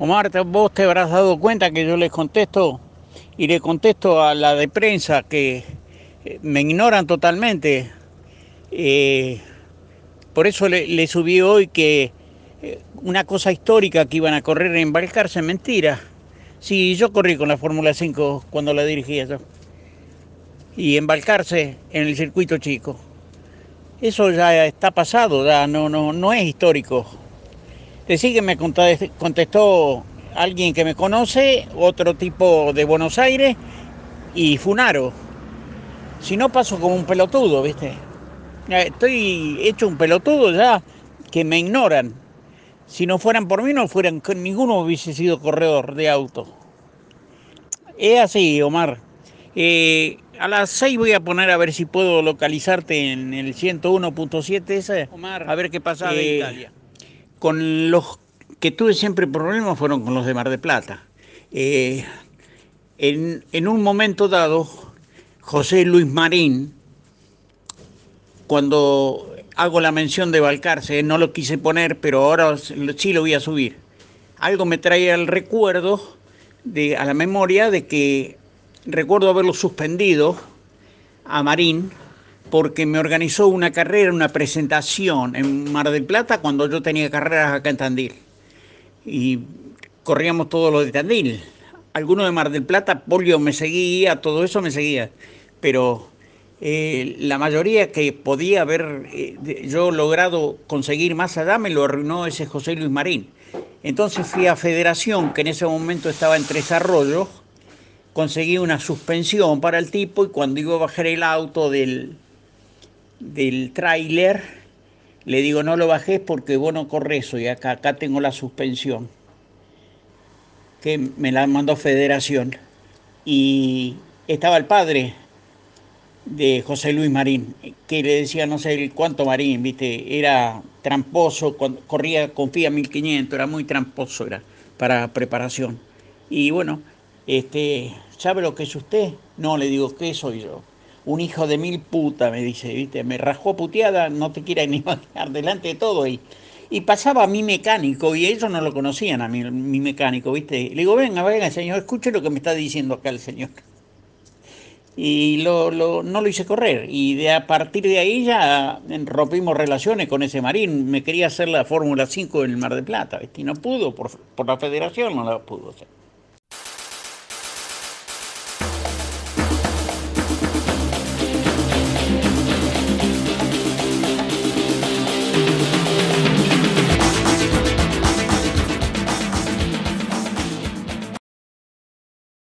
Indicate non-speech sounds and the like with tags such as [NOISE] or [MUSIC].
Omar, vos te habrás dado cuenta que yo les contesto y le contesto a la de prensa que eh, me ignoran totalmente. Eh, por eso le, subí hoy que eh, una cosa histórica que iban a correr en Balcarce, mentira. Sí, yo corrí con la Fórmula 5 cuando la dirigía yo. Y embarcarse en el circuito chico. Eso ya está pasado, ya no, no, no es histórico. Decí que me contestó alguien que me conoce, otro tipo de Buenos Aires y Funaro. Si no paso como un pelotudo, ¿viste? Estoy hecho un pelotudo ya que me ignoran. Si no fueran por mí, no fueran, ninguno hubiese sido corredor de auto. Es así, Omar. Eh, a las 6 voy a poner a ver si puedo localizarte en el 101.7 ese. Omar, a ver qué pasa de eh, Italia. Con los que tuve siempre problemas fueron con los de Mar de Plata. Eh, en, en, un momento dado, José Luis Marín, cuando hago la mención de Balcarce, no lo quise poner, pero ahora sí lo voy a subir. Algo me trae al recuerdo, de, a la memoria, de que recuerdo haberlo suspendido a Marín porque me organizó una carrera, una presentación en Mar del Plata cuando yo tenía carreras acá en Tandil. Y corríamos todo lo de Tandil. Algunos de Mar del Plata, Polio me seguía, todo eso me seguía. Pero eh, la mayoría que podía haber eh, yo logrado conseguir más allá me lo arruinó ese José Luis Marín. Entonces fui a Federación, que en ese momento estaba en Tres Arroyos, conseguí una suspensión para el tipo y cuando iba a bajar el auto del, del tráiler, le digo, no lo bajes porque vos no corres eso y acá, acá tengo la suspensión, que me la mandó Federación. Y estaba el padre de José Luis Marín, que le decía no sé cuánto Marín, viste, era tramposo, corría con FIA 1500, era muy tramposo era para preparación. Y bueno, este, ¿sabe lo que es usted? No, le digo, ¿qué soy yo? Un hijo de mil puta, me dice, ¿viste? Me rajó puteada, no te quieras ni [LAUGHS] imaginar, delante de todo. Y, y pasaba a mi mecánico, y ellos no lo conocían a mi, mi mecánico, ¿viste? Le digo, venga, venga, señor, escuche lo que me está diciendo acá el señor. Y lo, lo, no lo hice correr. Y de, a partir de ahí ya rompimos relaciones con ese marín. Me quería hacer la Fórmula 5 en el Mar de Plata, ¿viste? Y no pudo, por, por la federación no la pudo hacer.